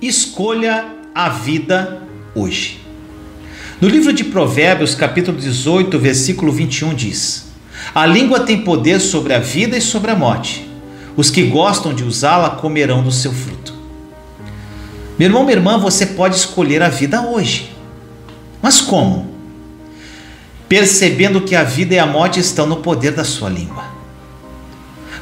Escolha a vida hoje. No livro de Provérbios, capítulo 18, versículo 21 diz: A língua tem poder sobre a vida e sobre a morte. Os que gostam de usá-la comerão do seu fruto. Meu irmão, minha irmã, você pode escolher a vida hoje. Mas como? Percebendo que a vida e a morte estão no poder da sua língua.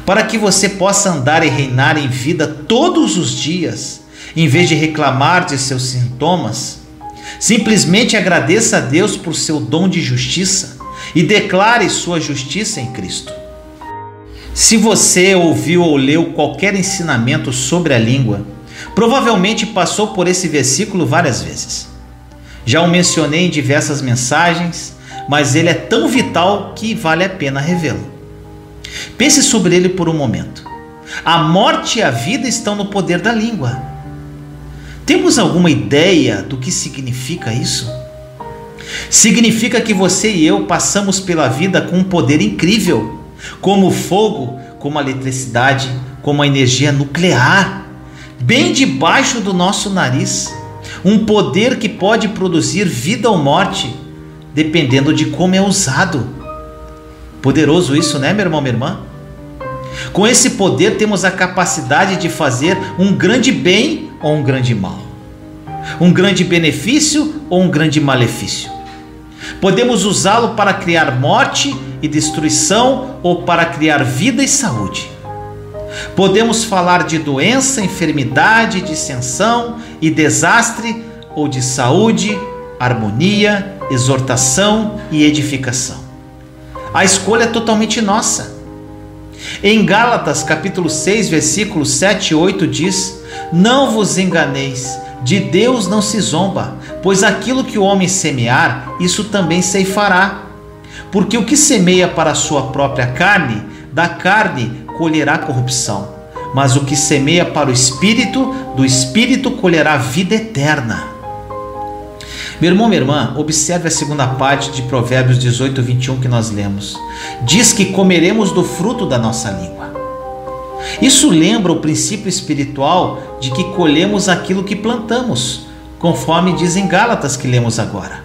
Para que você possa andar e reinar em vida todos os dias, em vez de reclamar de seus sintomas, simplesmente agradeça a Deus por seu dom de justiça e declare sua justiça em Cristo. Se você ouviu ou leu qualquer ensinamento sobre a língua, provavelmente passou por esse versículo várias vezes. Já o mencionei em diversas mensagens, mas ele é tão vital que vale a pena revê-lo. Pense sobre ele por um momento. A morte e a vida estão no poder da língua. Temos alguma ideia do que significa isso? Significa que você e eu passamos pela vida com um poder incrível, como o fogo, como a eletricidade, como a energia nuclear, bem debaixo do nosso nariz. Um poder que pode produzir vida ou morte, dependendo de como é usado. Poderoso isso, né, meu irmão, minha irmã? Com esse poder, temos a capacidade de fazer um grande bem ou um grande mal, um grande benefício ou um grande malefício. Podemos usá-lo para criar morte e destruição ou para criar vida e saúde. Podemos falar de doença, enfermidade, dissensão e desastre ou de saúde, harmonia, exortação e edificação. A escolha é totalmente nossa. Em Gálatas, capítulo 6, versículos 7 e 8 diz: Não vos enganeis, de Deus não se zomba, pois aquilo que o homem semear, isso também ceifará. Porque o que semeia para a sua própria carne, da carne colherá corrupção. Mas o que semeia para o espírito, do espírito colherá vida eterna. Meu irmão, minha irmã, observe a segunda parte de Provérbios 18, 21 que nós lemos. Diz que comeremos do fruto da nossa língua. Isso lembra o princípio espiritual de que colhemos aquilo que plantamos, conforme diz em Gálatas que lemos agora.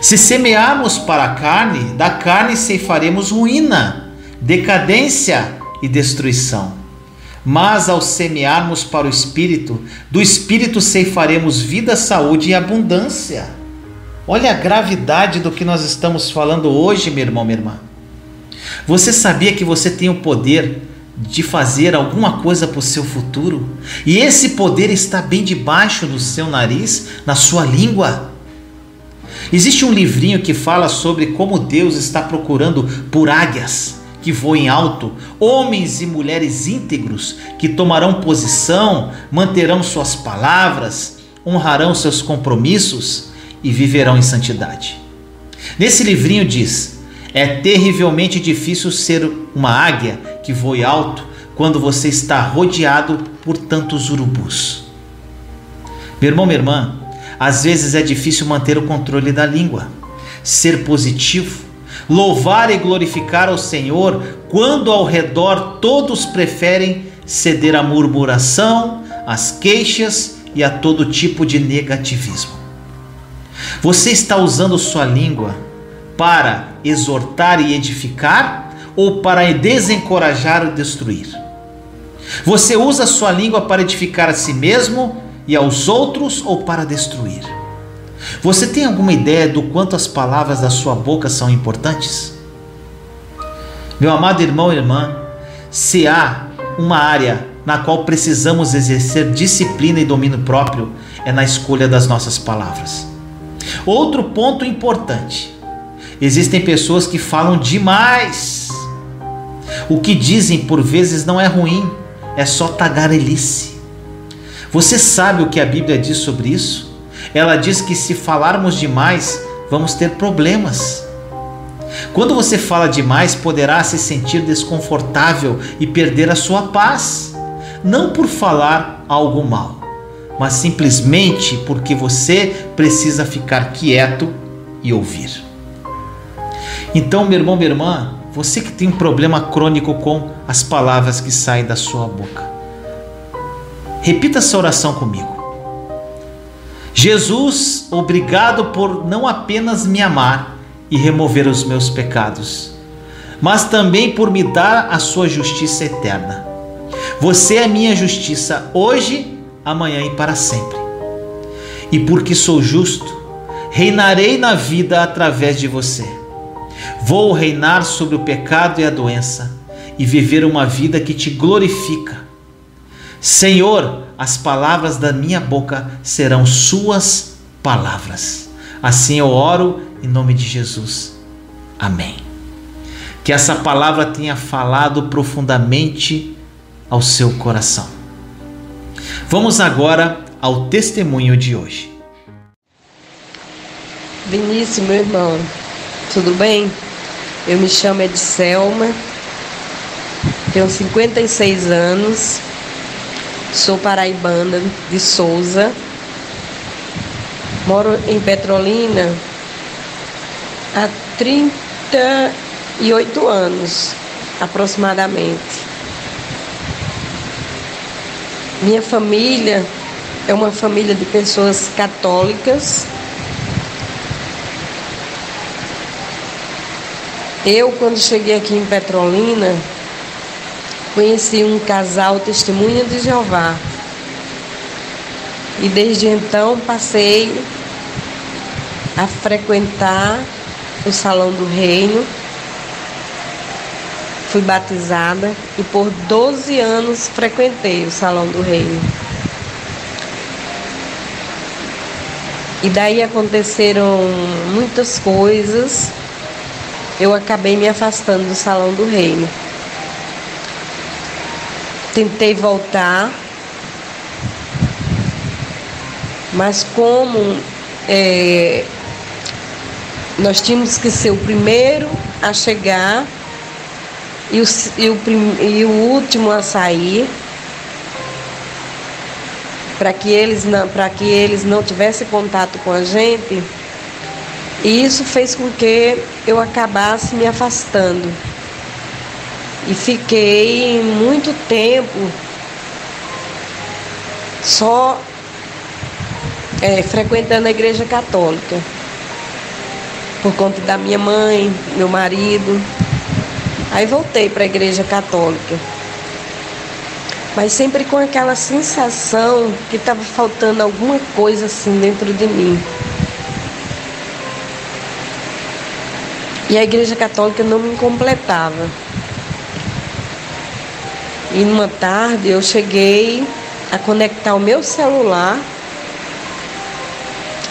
Se semearmos para a carne, da carne ceifaremos ruína, decadência e destruição. Mas ao semearmos para o Espírito, do Espírito ceifaremos vida, saúde e abundância. Olha a gravidade do que nós estamos falando hoje, meu irmão, minha irmã. Você sabia que você tem o poder de fazer alguma coisa para o seu futuro? E esse poder está bem debaixo do seu nariz, na sua língua. Existe um livrinho que fala sobre como Deus está procurando por águias que voem alto, homens e mulheres íntegros que tomarão posição, manterão suas palavras, honrarão seus compromissos e viverão em santidade. Nesse livrinho diz: é terrivelmente difícil ser uma águia que voe alto quando você está rodeado por tantos urubus. Meu irmão, minha irmã, às vezes é difícil manter o controle da língua, ser positivo louvar e glorificar ao Senhor quando ao redor todos preferem ceder à murmuração, às queixas e a todo tipo de negativismo. Você está usando sua língua para exortar e edificar ou para desencorajar ou destruir? Você usa sua língua para edificar a si mesmo e aos outros ou para destruir? Você tem alguma ideia do quanto as palavras da sua boca são importantes? Meu amado irmão e irmã, se há uma área na qual precisamos exercer disciplina e domínio próprio, é na escolha das nossas palavras. Outro ponto importante: existem pessoas que falam demais. O que dizem por vezes não é ruim, é só tagarelice. Você sabe o que a Bíblia diz sobre isso? Ela diz que se falarmos demais, vamos ter problemas. Quando você fala demais, poderá se sentir desconfortável e perder a sua paz, não por falar algo mal, mas simplesmente porque você precisa ficar quieto e ouvir. Então, meu irmão, minha irmã, você que tem um problema crônico com as palavras que saem da sua boca. Repita essa oração comigo. Jesus, obrigado por não apenas me amar e remover os meus pecados, mas também por me dar a sua justiça eterna. Você é minha justiça hoje, amanhã e para sempre. E porque sou justo, reinarei na vida através de você. Vou reinar sobre o pecado e a doença e viver uma vida que te glorifica. Senhor, as palavras da minha boca serão suas palavras. Assim eu oro em nome de Jesus. Amém. Que essa palavra tenha falado profundamente ao seu coração. Vamos agora ao testemunho de hoje. Vinícius, meu irmão, tudo bem? Eu me chamo Edselma, tenho 56 anos, sou paraibana de Souza, moro em Petrolina há 38 anos, aproximadamente. Minha família é uma família de pessoas católicas. Eu, quando cheguei aqui em Petrolina, conheci um casal testemunha de Jeová. E desde então passei a frequentar o Salão do Reino fui batizada e por 12 anos frequentei o Salão do Reino. E daí aconteceram muitas coisas. Eu acabei me afastando do Salão do Reino. Tentei voltar, mas como é, nós tínhamos que ser o primeiro a chegar e o, e o, e o último a sair, para que eles não para que eles não tivessem contato com a gente. E isso fez com que eu acabasse me afastando e fiquei muito tempo só é, frequentando a igreja católica por conta da minha mãe, meu marido Aí voltei para a igreja católica. Mas sempre com aquela sensação que estava faltando alguma coisa assim dentro de mim. E a igreja católica não me completava. E numa tarde eu cheguei a conectar o meu celular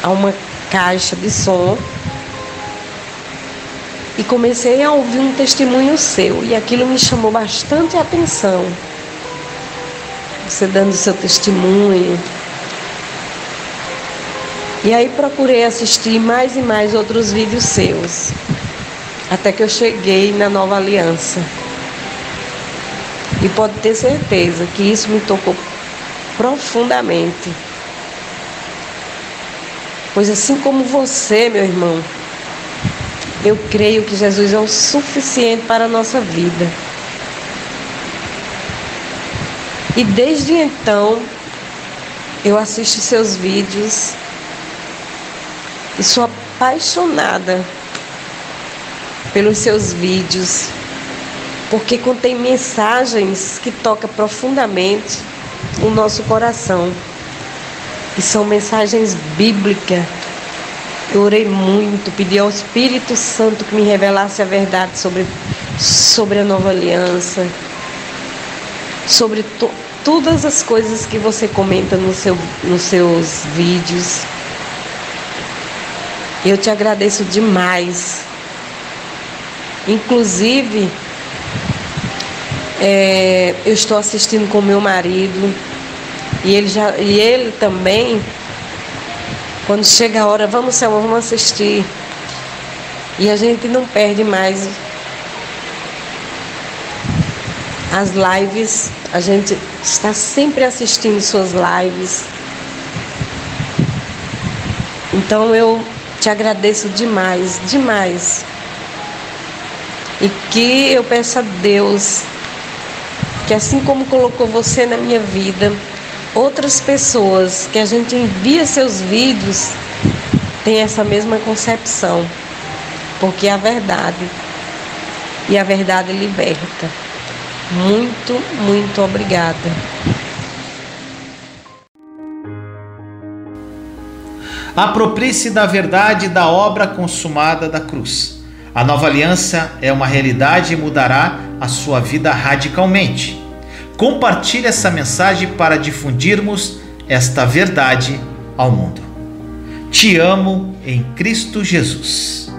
a uma caixa de som e comecei a ouvir um testemunho seu e aquilo me chamou bastante atenção. Você dando seu testemunho. E aí procurei assistir mais e mais outros vídeos seus, até que eu cheguei na nova aliança. E pode ter certeza que isso me tocou profundamente. Pois assim como você, meu irmão, eu creio que Jesus é o suficiente para a nossa vida. E desde então, eu assisto seus vídeos e sou apaixonada pelos seus vídeos, porque contém mensagens que tocam profundamente o nosso coração. E são mensagens bíblicas eu orei muito, pedi ao Espírito Santo que me revelasse a verdade sobre, sobre a nova aliança, sobre to, todas as coisas que você comenta no seu, nos seus vídeos. Eu te agradeço demais. Inclusive, é, eu estou assistindo com meu marido e ele, já, e ele também quando chega a hora, vamos, Selma, vamos assistir. E a gente não perde mais as lives. A gente está sempre assistindo suas lives. Então eu te agradeço demais, demais. E que eu peço a Deus que assim como colocou você na minha vida, outras pessoas que a gente envia seus vídeos têm essa mesma concepção. Porque é a verdade. E a verdade liberta. Muito, muito obrigada. Aproprie-se da verdade da obra consumada da cruz. A nova aliança é uma realidade e mudará a sua vida radicalmente. Compartilhe essa mensagem para difundirmos esta verdade ao mundo. Te amo em Cristo Jesus.